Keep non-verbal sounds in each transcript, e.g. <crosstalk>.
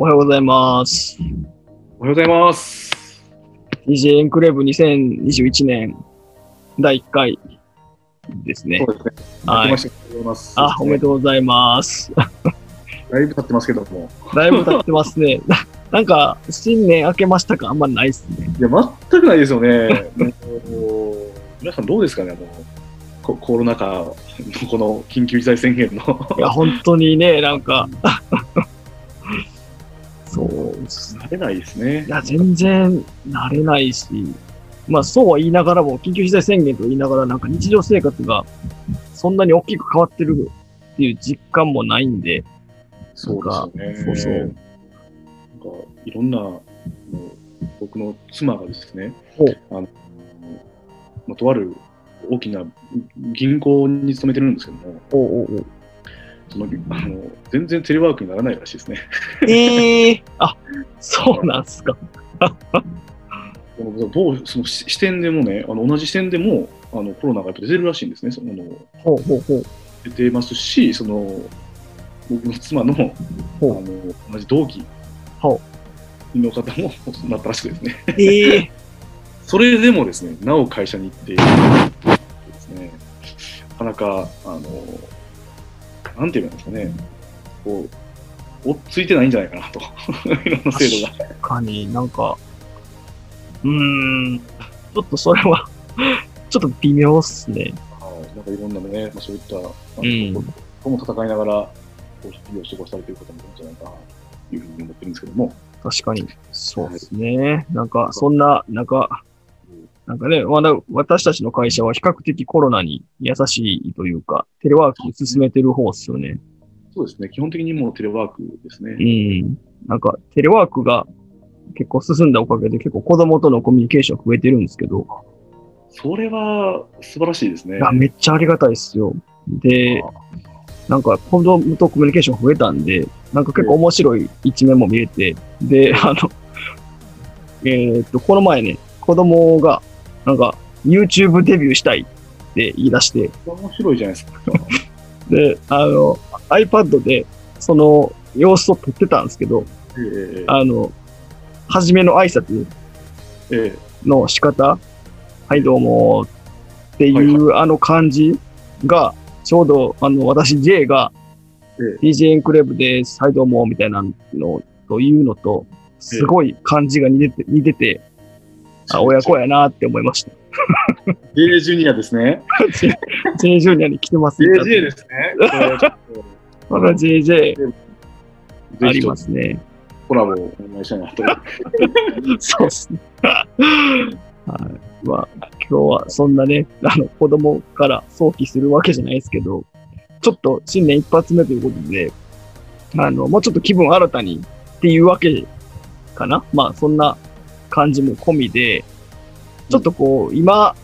おはようございます。おはようございます。DJ エンクレーブ2021年第1回ですねそう。ですね。はい。あ、おめでとうございます。だいぶ経ってますけども。だいぶ経ってますね。な <laughs> なんか、新年明けましたかあんまないっすね。いや、全くないですよね。皆さんどうですかね、もうココロナ禍のこの緊急事態宣言の。いや、本当にね、なんか、そう。慣れないですねい。や、全然慣れないし、まあそうは言いながらも、緊急事態宣言と言いながら、なんか日常生活がそんなに大きく変わってるっていう実感もないんで、そうですよね。そうそうなんかいろんな、僕の妻がですねあのまあとある大きな銀行に勤めてるんですけども、おうおうあの全然テレワークにならないらしいですね。ええあ、そうなんすか。でもどうその視視点でもね、あの同じ視点でもあのコロナがやっぱ出てるらしいんですね。そのほうほうほう。出てますし、その僕の妻のあほうの同じ同期ほの方もなったらしくですね。ええ <laughs> それでもですね、なお会社に行ってですね、なかなか、あの、なんていうんですかね、こう、追っついてないんじゃないかなと、<laughs> いろんな制度が。確かになんか、うーん、ちょっとそれは、<laughs> ちょっと微妙っすね。はいなんかいろんなね、まあ、そういった、とも戦いながら、こう日々を過ごされている方もいるんじゃないかなというふうに思ってるんですけども、確かに。そうですね。なんか、そんな、なんか、なんかね、まだ私たちの会社は比較的コロナに優しいというか、テレワーク進めてる方っすよね。そうですね、基本的にもうテレワークですね。うん。なんか、テレワークが結構進んだおかげで結構子供とのコミュニケーション増えてるんですけど、それは素晴らしいですね。いやめっちゃありがたいっすよ。で、なんか子供とコミュニケーション増えたんで、なんか結構面白い一面も見えて、で、あの、えーっと、この前ね、子供が、なんか、YouTube デビューしたいって言い出して、面白いじゃないですか。<laughs> で、あの、iPad で、その様子を撮ってたんですけど、ええ。あの、初めの挨拶えの仕方、はい、どうもっていうあの感じが、ちょうど、あの、私 J が、え DJ エンクレーブです、はい、どうも、みたいなのというのと、すごい感じが似てて、似てて、あ、親子やなって思いました。J ジュニアですね。J ジュニアに来てます J J ですね。まだ JJ ぜありますね。コラボをお願いしたいなと。<laughs> そうですね。はい。まあ、今日はそんなね、あの、子供から想起するわけじゃないですけど、ちょっと新年一発目ということで、あの、もうちょっと気分新たにっていうわけかな。まあ、そんな感じも込みで、ちょっとこう、今、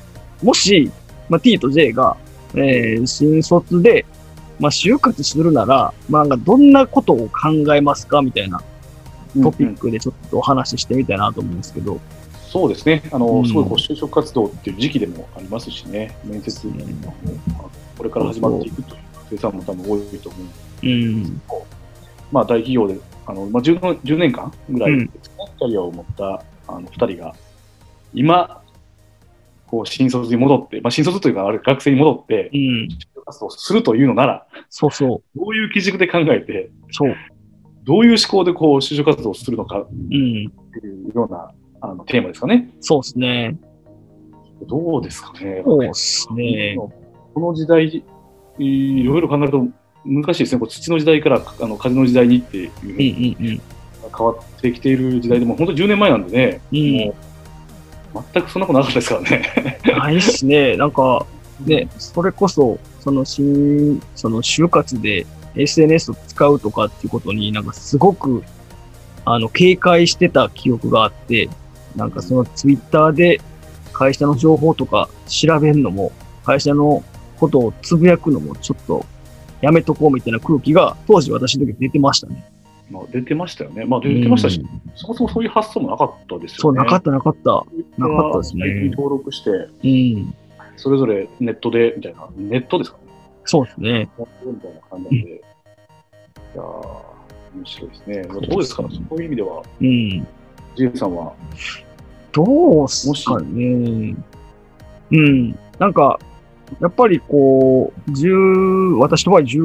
もし、まあ、T と J が、えー新卒で、まあ、就活するなら、まあ、なんかどんなことを考えますか？みたいなトピックでちょっとお話ししてみたいなと思うんですけど、そうですね。あの、うん。すごいこう就職活動っていう時期でもありますしね。面接もこれから始まっていくという生産も多分多いと思う。うん、まあ大企業で、あの、まあ 10, の10年間ぐらいですね、キャリアを持ったあの2人が、今、こう新卒に戻って、まあ新卒というか、ある学生に戻って、うん、就職活動をするというのなら、そうそう、どういう基軸で考えて、そう、どういう思考でこう就職活動をするのかっうん、ていうようなあのテーマですかね。そうですね。どうですかね。そうですね。この時代、いろいろ考えると難しいですね。こう土の時代からあの風の時代にっていうふううん、にうん、変わってきている時代でも、本当に10年前なんでね、うん、もう全くそんなことなかったですからね。うん。ないっすね。なんか、ね、それこそ、その新、その就活で SNS を使うとかっていうことになんかすごく、あの、警戒してた記憶があって、なんかそのツイッターで会社の情報とか調べるのも、会社のことをつぶやくのもちょっとやめとこうみたいな空気が当時私の時出てましたね。まあ、出てましたよね。まあ、出てましたし、うん、そもそもそういう発想もなかったですよね。そう、なかった、なかった。なかったですね。IT 登録して、うん、それぞれネットで、みたいな、ネットですかね。そうですね。みたいな感じで、うん、いや面白いですね。どうですか、ね、そういう意味では、うん、ジェさんは？どうすかね。うん。なんか、やっぱりこう、十、私とは十、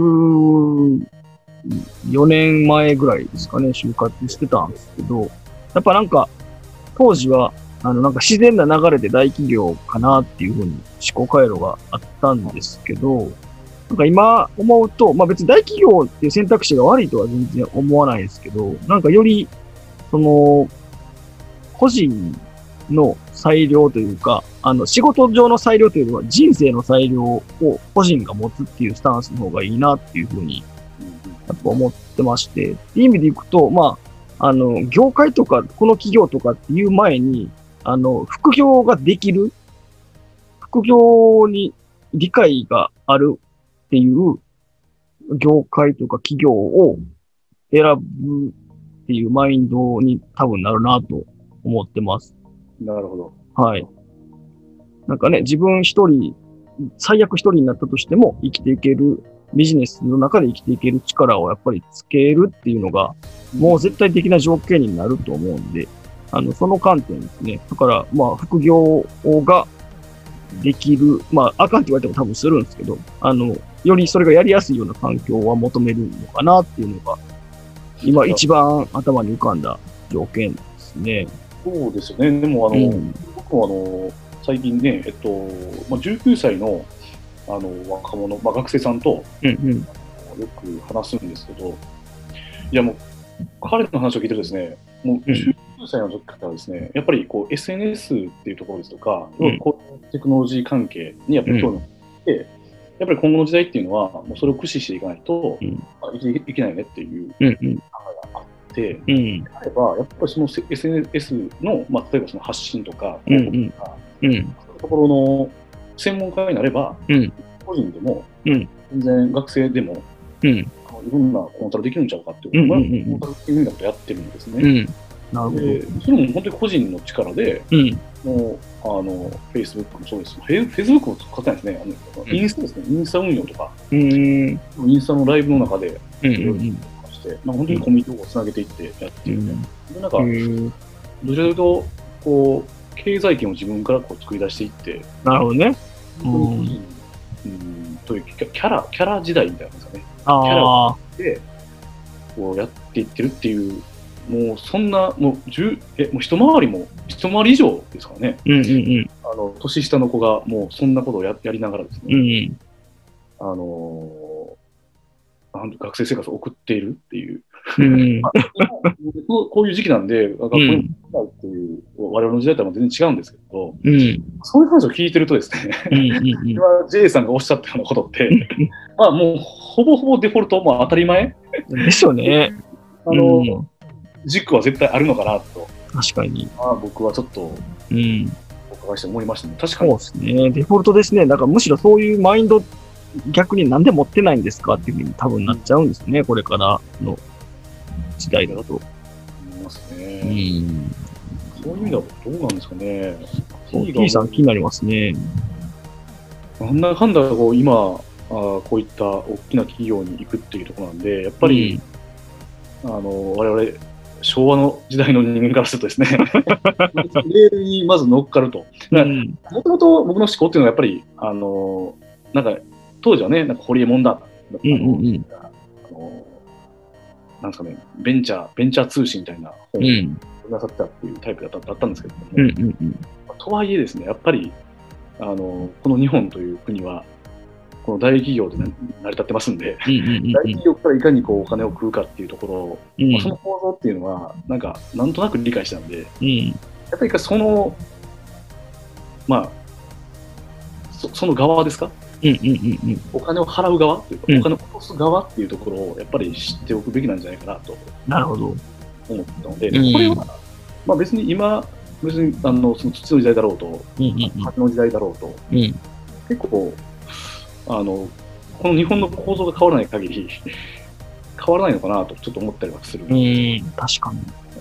4年前ぐらいですかね、就活してたんですけど、やっぱなんか、当時は、あの、なんか自然な流れで大企業かなっていうふうに思考回路があったんですけど、なんか今思うと、まあ別に大企業っていう選択肢が悪いとは全然思わないですけど、なんかより、その、個人の裁量というか、あの、仕事上の裁量というよりは人生の裁量を個人が持つっていうスタンスの方がいいなっていうふうに思ってまして、っていう意味でいくと、まあ、あの、業界とか、この企業とかっていう前に、あの、副業ができる、副業に理解があるっていう業界とか企業を選ぶっていうマインドに多分なるなと思ってます。なるほど。はい。なんかね、自分一人、最悪一人になったとしても生きていける、ビジネスの中で生きていける力をやっぱりつけるっていうのが、もう絶対的な条件になると思うんで、あの、その観点ですね。だから、まあ、副業ができる、まあ、あかんって言われても多分するんですけど、あの、よりそれがやりやすいような環境は求めるのかなっていうのが、今一番頭に浮かんだ条件ですね。そうですよね。でも、あの、うん僕もあの、最近ね、えっと、まあ、19歳の、あの、若者、まあ、学生さんとうんうん。よく話すんですけど、いやもう、彼の話を聞いてるとですね、もう19歳の時からですね、やっぱりこう SNS っていうところですとか、うんこういうテクノロジー関係にやっぱり興味を持って、やっぱり今後の時代っていうのは、もうそれを駆使していかないと、うんあ生きていけないよねっていううんうん。考えがあって、うん。あれば、やっぱりその SNS の、まあ、例えばその発信とか、うんうん広告とか、うん。そういうところの専門家になれば、うん個人でも、うん全然学生でも、うん。いろんなコンサルできるんちゃうかっていう、うんうんうんうんコンサルっていうふうなことやってるんですね。うん。なるほど。でそれも本当に個人の力で、うん。もう、あの、Facebook もそうです。フェイ Facebook も使ってないですね。あのうんインスタですね。インスタ運用とか、うーん。インスタのライブの中で、うん。うん。して、まあ、本当にコミュニティをつなげていってやっているみたいな。で、なんか、うん。どちらかというと、こう、経済圏を自分からこう作り出していって、なるほどね。本当に個人うんというキャキャラ、キャラ時代みたいなんですかね。ああ。で、こうやっていってるっていう、もうそんな、もう十え、もう一回りも、一回り以上ですからね。うんうんあの、年下の子がもうそんなことをややりながらですうん。うね、ん。あの学生生活を送っているっていう。うん。<laughs> こういう時期なんで、学校に行ないっていう、我々の時代とは全然違うんですけど、うん。そういう話を聞いてるとですね、うん。うん。<laughs> 今、J さんがおっしゃったようなことって、<laughs> まあもう、ほぼほぼデフォルト、まあ当たり前、でしょうね。あの、うん軸は絶対あるのかなと、確かに。まあ僕はちょっとうん。お伺いして思いましたね。確かにそうで。すね。デフォルトですね。だからむしろそういうマインド、逆になんで持ってないんですかっていうふうに多分なっちゃうんですね。これからの時代だと。思いますうね。ん。そういう意味ではどうなんですかね。T さん気になりますね。なんだかんだこう今あーこういった大きな企業に行くっていうところなんで、やっぱり、あの我々昭和の時代の人間からするとですね、レールにまず乗っかると。うん。もともと僕の思考っていうのはやっぱり、あのなんか当時はね、なんかホリエモンだ。うんうんうん。あのなんですかね、ベンチャー、ベンチャー通信みたいな本をうん。くださったっていうタイプだっただったんですけども、うんうんうん。とはいえですね、やっぱり、あのこの日本という国は、この大企業でな成り立ってますんで、うんうん大企業からいかにこうお金を食うかっていうところ、うんまあその構造っていうのは、なんか、なんとなく理解したんで、うん。やっぱりその、まあ、そその側ですかうんうんうんうん。お金を払う側というか、うんお金を落とす側っていうところをやっぱり知っておくべきなんじゃないかなとなるほど。思ったので、うんこれは、まあ、別に今、別にあのその土の時代だろうと、風の時代だろうと、うん。うん。結構あの、この日本の構造が変わらない限り、<laughs> 変わらないのかなとちょっと思ったりはする。うん。確か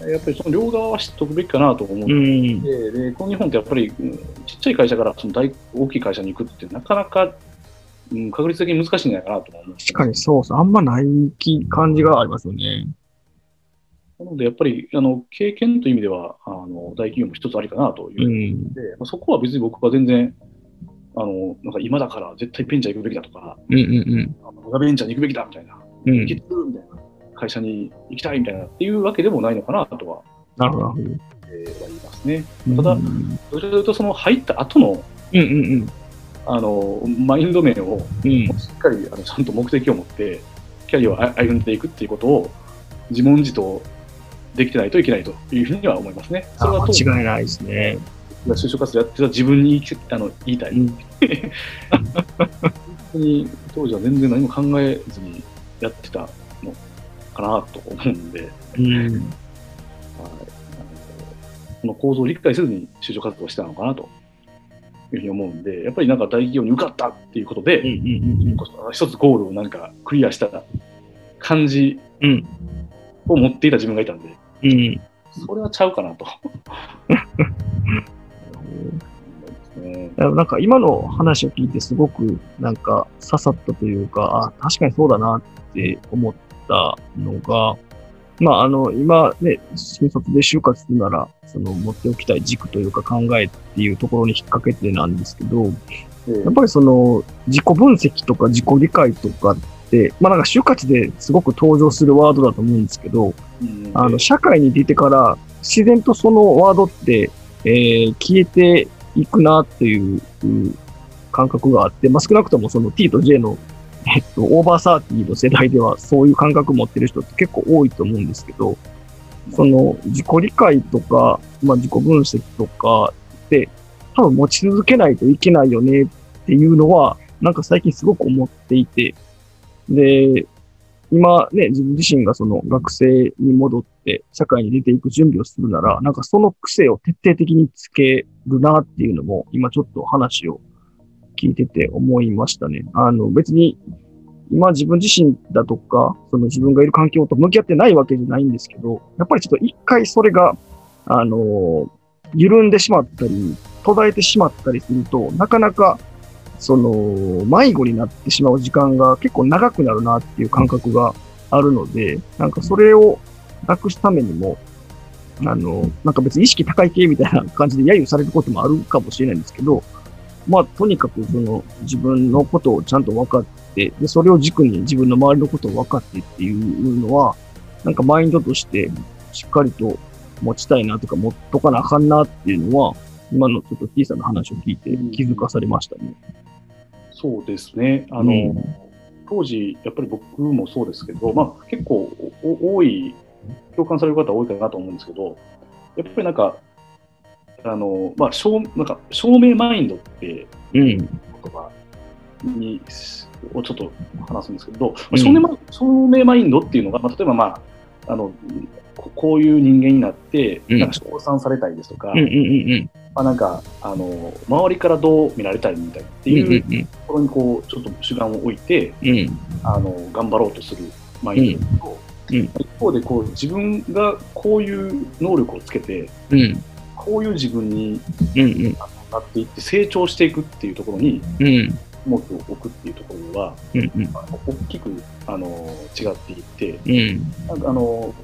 やっぱりその両側は知っておくべきかなと思うに。うん。でで、この日本ってやっぱり、うんちっちゃい会社からその大大きい会社に行くってなかなか、うん、確率的に難しいんじゃないかなと思う。確かにそうそう。あんまない気感じがありますよね。なので、やっぱりあの経験という意味ではあの大企業も一つありかなというう、ん。で、まあ、そこは別に僕は全然あのなんか今だから絶対ベンチャー行くべきだとか、うんうんあの僕がベンチャーに行くべきだみたいな、うん。うん行きつみたいな、会社に行きたいみたいなっていうわけでもないのかなとは、なるほど。えーは言いますね。ただうんどちらかというと、その入った後のうんうんあのマインド面を。しっかりあのちゃんと目的を持って、キャリアを歩んでいくっていうことを自問自答できてないといけないというふうには思いますね。それは間違いないですね。就職活動やってた自分にあの言いたい。うん。本当に当時は全然何も考えずにやってたのかなと思うんで、はいうん。あのこの構造を理解せずに就職活動をしたのかなというふうに思うんで、やっぱりなんか大企業に受かったっていうことで、一つゴールをなんかクリアした感じうん。を持っていた自分がいたんで、うん。うん。それはちゃうかなと。ね <laughs> なんか今の話を聞いてすごくなんか刺さったというか、あ、確かにそうだなって思ったのが、まああの今ね、新卒で就活するなら、その持っておきたい軸というか考えっていうところに引っ掛けてなんですけど、でやっぱりその自己分析とか自己理解とかって、まあなんか就活ですごく登場するワードだと思うんですけど、うん。あの、社会に出てから自然とそのワードって、えー消えていくなっていううん感覚があって、まあ、少なくともその T と J の、えっと、オーバーサーティーの世代ではそういう感覚持ってる人って結構多いと思うんですけど、その自己理解とか、まあ、自己分析とかって多分持ち続けないといけないよねっていうのは、なんか最近すごく思っていて、で、今ね、自分自身がその学生に戻って社会に出ていく準備をするなら、なんかその癖を徹底的につけるなっていうのも、今ちょっと話を聞いてて思いましたね。あの別に今自分自身だとか、その自分がいる環境と向き合ってないわけじゃないんですけど、やっぱりちょっと一回それが、あの、緩んでしまったり、途絶えてしまったりすると、なかなかその、迷子になってしまう時間が結構長くなるなっていう感覚があるので、なんかそれをなくすためにも、あの、なんか別に意識高い系みたいな感じで揶揄されることもあるかもしれないんですけど、まあ、とにかくその自分のことをちゃんと分かって、で、それを軸に自分の周りのことを分かってっていうのは、なんかマインドとしてしっかりと持ちたいなとか持っとかなあかんなっていうのは、今のちょっと T さんの話を聞いて気づかされましたね。そうですね。あの、うん当時、やっぱり僕もそうですけど、まあ、結構お多い、共感される方多いかなと思うんですけど、やっぱりなんか、あの、まあ、証なんか証明マインドってうん。言葉にをちょっと話すんですけど、うん証明マ証明マインドっていうのが、まあ、例えば、まあ、あのここういう人間になって、うんなんか称賛されたいですとか、うんうんうんまあ、なんかあの周りからどう見られたいみたいなってうん。いううんところにこうちょっと主眼を置いてうんうん。あの頑張ろうとするマインドと、うんうん一方でこう自分がこういう能力をつけてうん。こういう自分に。なっていって成長していくっていうところにうん。重きを置くっていうところではうんうん。あの大きくあの違っていってうん。なんかあの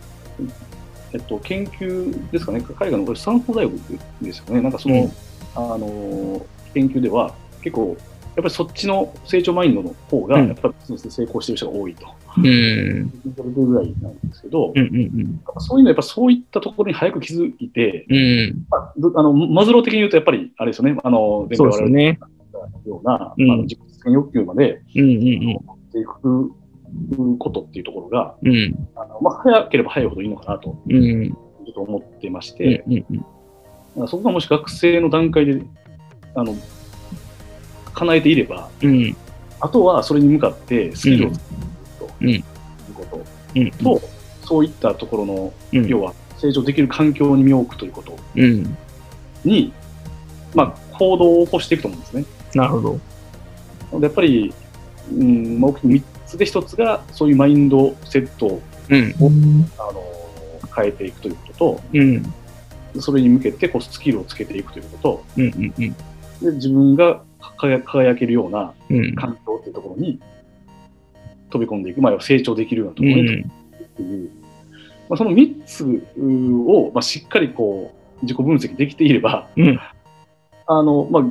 えっと、研究ですかね、海外のこれスタンフォード大学ですよね、なんかその、うんあの研究では、結構、やっぱりそっちの成長マインドの方が、うんやっぱりビジネスで成功している人が多いと、うん。聞いてるぐらいなんですけど、うんうんそういうのはやっぱそういったところに早く気づいて、うん。うん。まあ、どあのマズロー的に言うと、やっぱりあれですよね、あの前そう回我々ですような、うんあの自己実現欲求までうんうん持っていくことっていうところが、うん。うん。あのまあ、早ければ早いほどいいのかなと。うん。ちょっと思ってましうんて、うんうん。だからそこがもし学生の段階であの叶えていれば、うん。あとはそれに向かってスキルを作っていくとうんいうことうん。と、そういったところの、うん。要は成長できる環境に身を置くということうん。に、まあ、行動を起こしていくと思うんですね。なるほど。なのでやっぱり、うん、まあ大きく3つで1つが、そういうマインドセットをうん。あの変えていくということうん。と、それに向けてこうスキルをつけていくということうんうんうん。で自分が輝輝けるようなうん。環境っていうところに飛び込んでいく、まあ、成長できるようなところに飛び込んでいくっていうまあ、その3つを、まあ、しっかりこう自己分析できていれば、うんあのまあ、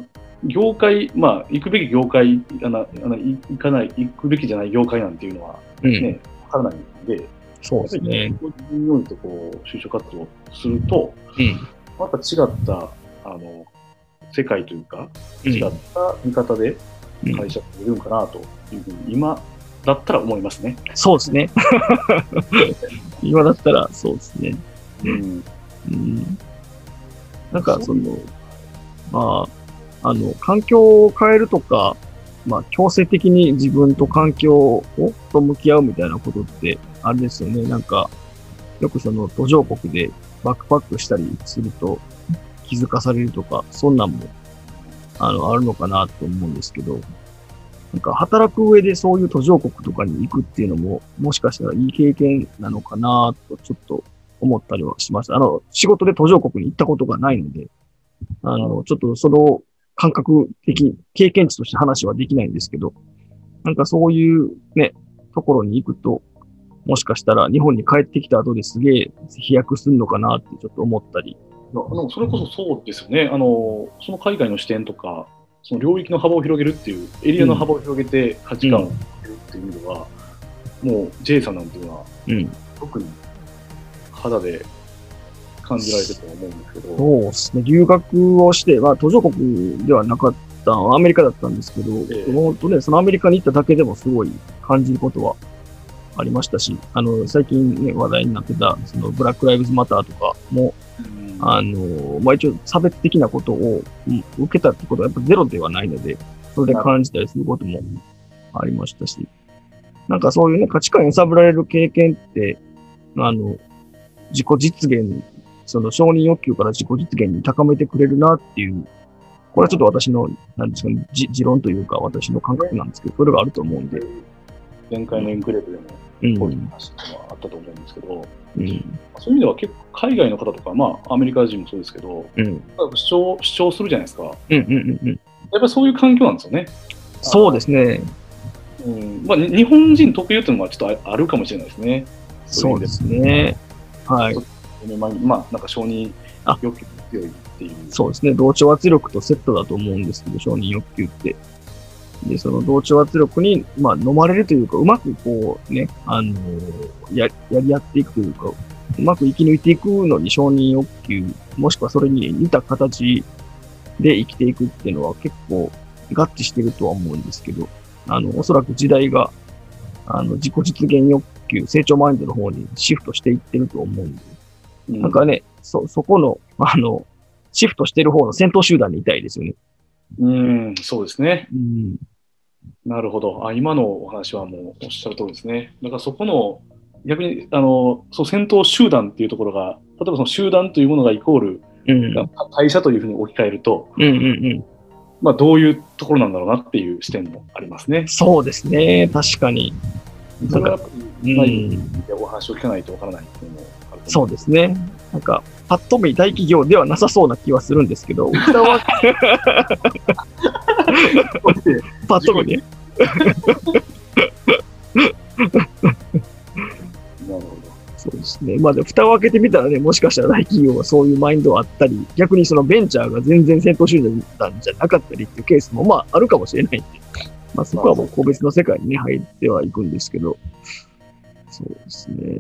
業界、まあ、行くべき業界あのあの、い行かない、行くべきじゃない業界なんていうのはうん。ね、わからないんで、そうですね。自分においてこう就職活動すると、うん。また違ったあの世界というか、うん違った見方でうん会社っているんかなというふうに、今だったら思いますね。そうですね。<laughs> 今だったらそうですね。うんうん。なんかその、まあ、あの、環境を変えるとか、まあ、強制的に自分と環境をと向き合うみたいなことって、あれですよね。なんか、よくその途上国でバックパックしたりすると気づかされるとか、そんなんも、あの、あるのかなと思うんですけど、なんか働く上でそういう途上国とかに行くっていうのも、もしかしたらいい経験なのかなとちょっと思ったりはしました。あの、仕事で途上国に行ったことがないので、あの、ちょっとその感覚的、経験値として話はできないんですけど、なんかそういうね、ところに行くと、もしかしたら日本に帰ってきた後ですげえ飛躍するのかなってちょっと思ったり。いやあのそれこそそうですよねあの、その海外の視点とか、その領域の幅を広げるっていう、エリアの幅を広げて価値観を広げるっていう意味では、もう J さんなんていうのは、うん。特に肌で感じられてると思うんですけど、そうですね。留学をして、まあ途上国ではなかったアメリカだったんですけど、ええその本当ね、そのアメリカに行っただけでもすごい感じることはありましたし、あの、最近ね、話題になってた、そのブラックライブズマターとかも、うんあの、まあ、一応差別的なことを、受けたってことはやっぱゼロではないので、それで感じたりすることもありましたし、なんかそういうね、価値観に揺さぶられる経験って、あの、自己実現、その承認欲求から自己実現に高めてくれるなっていう、これはちょっと私の、なんですかね、持論というか私の感覚なんですけど、それがあると思うんで、前回のエンクレープでも。こういう話っていうのはあったと思うんですけど、うん。そういう意味では結構海外の方とか、まあアメリカ人もそうですけど、うん。主張主張するじゃないですか。やっうん。うん。うん。ぱりそういう環境なんですよね。そうですね。うんまあ、に日本人特有っていうのはちょっとああるかもしれないですね。そうですね。はい。まあ、まあ、なんか承認あ欲求が強いっていう。そうですね。同調圧力とセットだと思うんですけど、承認欲求って。で、その同調圧力に、まあ、飲まれるというか、うまくこうね、あのや、やり合っていくというか、うまく生き抜いていくのに承認欲求、もしくはそれに似た形で生きていくっていうのは結構合致してるとは思うんですけど、あの、おそらく時代が、あの、自己実現欲求、成長マインドの方にシフトしていってると思うんで、うんなんかね、そ、そこの、あの、シフトしてる方の先頭集団にいたいですよね。うん、そうですね。うん。なるほど。あ今のお話はもうおっしゃる通りですね。だからそこの、逆に、あの、そう、先頭集団っていうところが、例えばその集団というものがイコール、うん。うん会社というふうに置き換えると、うんうん。まあ、どういうところなんだろうなっていう視点もありますね。そうですね。確かに。それはやっぱり、お話を聞かないとわからないっていうのもあるとそう思ですね。なんか、パッと見大企業ではなさそうな気はするんですけど、<laughs> 蓋はう。<laughs> パッと見ね。なるほど。そうですね。まあ、で蓋を開けてみたらね、もしかしたら大企業はそういうマインドはあったり、逆にそのベンチャーが全然先頭集団じゃなかったりっていうケースも、まあ、あるかもしれないんで、まあ、そこはもう個別の世界にね、入ってはいくんですけど、そうですね。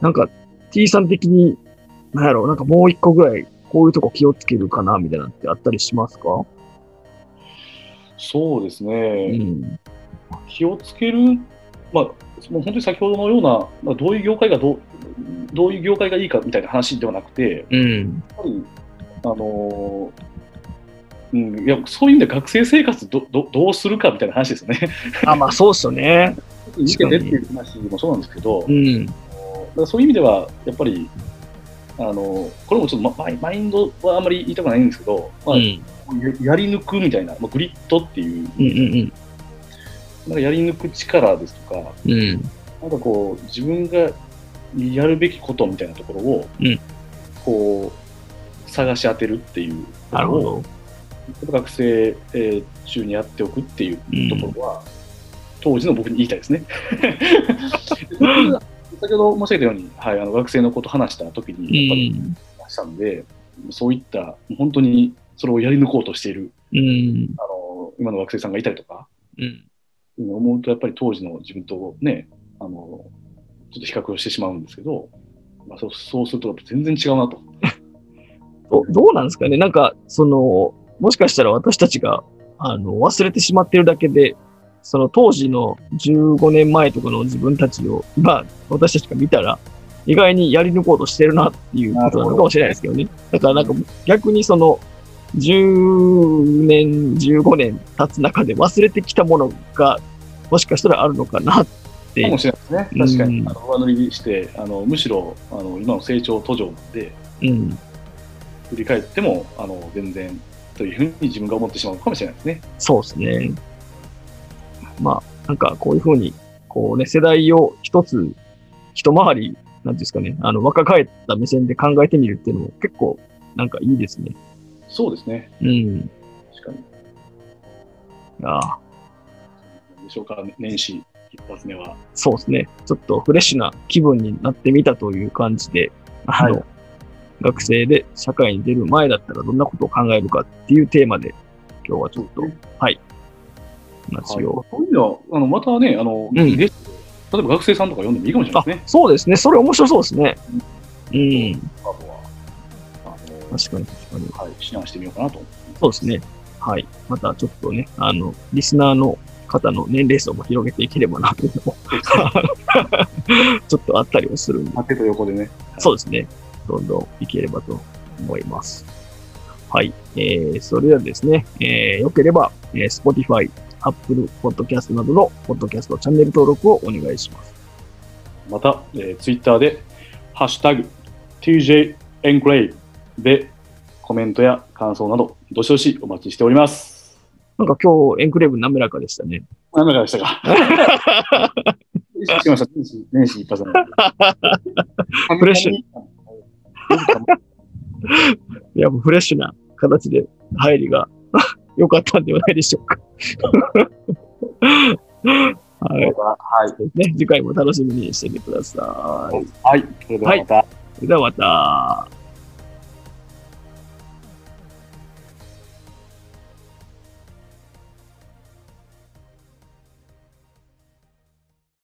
なんか、T さん的に、なんやろう、なんかもう一個ぐらい、こういうとこ気をつけるかな、みたいなのってあったりしますか？そうですうね。ん。気をつける、まあ、もう本当に先ほどのような、まあ、どういう業界がどう、どういう業界がいいかみたいな話ではなくて、うん。やっぱり、あのーうん、いやそういう意味で学生生活どどどうするかみたいな話ですよね。あ、まあそうっすよね。見ててっていう話もそうなんですけど、うん。そういう意味では、やっぱり、あのこれもちょっとママイマインドはあんまり言いたくないんですけど、まあうん。ややり抜くみたいな、まあ、グリッドっていう、うんうんなんかやり抜く力ですとか、うん。うん。なんかこう、自分がやるべきことみたいなところを、うんこう、探し当てるっていう。学生、えー中にやっておくっていううんところは、当時の僕に言いたいですね。<laughs> 先ほど申し上げたように、はい、あの学生のこと話した時うに、やっぱりしたんで、そういった、本当にそれをやり抜こうとしている、うん。あの今の学生さんがいたりとか、うん。思うと、やっぱり当時の自分とね、あのちょっと比較をしてしまうんですけど、まあ、そうそうすると全然違うなと。<laughs> どどうなんですかね？なんか、その、もしかしたら私たちが、あの、忘れてしまってるだけで、その当時の15年前とかの自分たちを、今、私たちが見たら、意外にやり抜こうとしてるなっていうことなのかもしれないですけどね。だからなんか逆にその、10年、15年経つ中で忘れてきたものが、もしかしたらあるのかなってかもしれないですね。確かに、うんあの上乗りして、あのむしろあの今の成長途上で、うん。振り返ってもあの全然というふうに自分が思ってしまうかもしれないですね。そうですね。まあ、なんかこういうふうに、こうね、世代を一つ、一回り、なんですかね、あの、若返った目線で考えてみるっていうのも結構、なんかいいですね。そうですね。うん。い確かに。やーでしょうか、年始一発目は。そうですね。ちょっとフレッシュな気分になってみたという感じで、あの、はい学生で社会に出る前だったらどんなことを考えるかっていうテーマで、今日はちょっと、はい、話はい、を。そういうのは、あのまたね、あの、んゲストで例えば学生さんとか読んでもいいかもしれないあですね。、そうですね。それ面白そうですね。うん。あとは、あの確かに確かに。はい、指南してみようかなと。そうですね。はい。またちょっとね、あの、リスナーの方の年齢層も広げていければなというのも、<laughs> ちょっとあったりもするんで、縦と横でね。そうですね。どんどんいければと思います。はい。えー、それではですね、えー、よければ、えー、Spotify、Apple Podcast などのポッドキャストチャンネル登録をお願いします。また、えー、ツイッターで、ハッシュタグ、TJ エンクレイでコメントや感想など、どしどしお待ちしております。なんか今日エンクレーブ滑らかでしたね。何だかでしたか？意識しました。年始年始一発目。フレッシュいや、もうフレッシュな形で入りが良かったんではないでしょうか。はい。はい。ね。次回も楽しみにしててください。はい。それではまた。それではまた。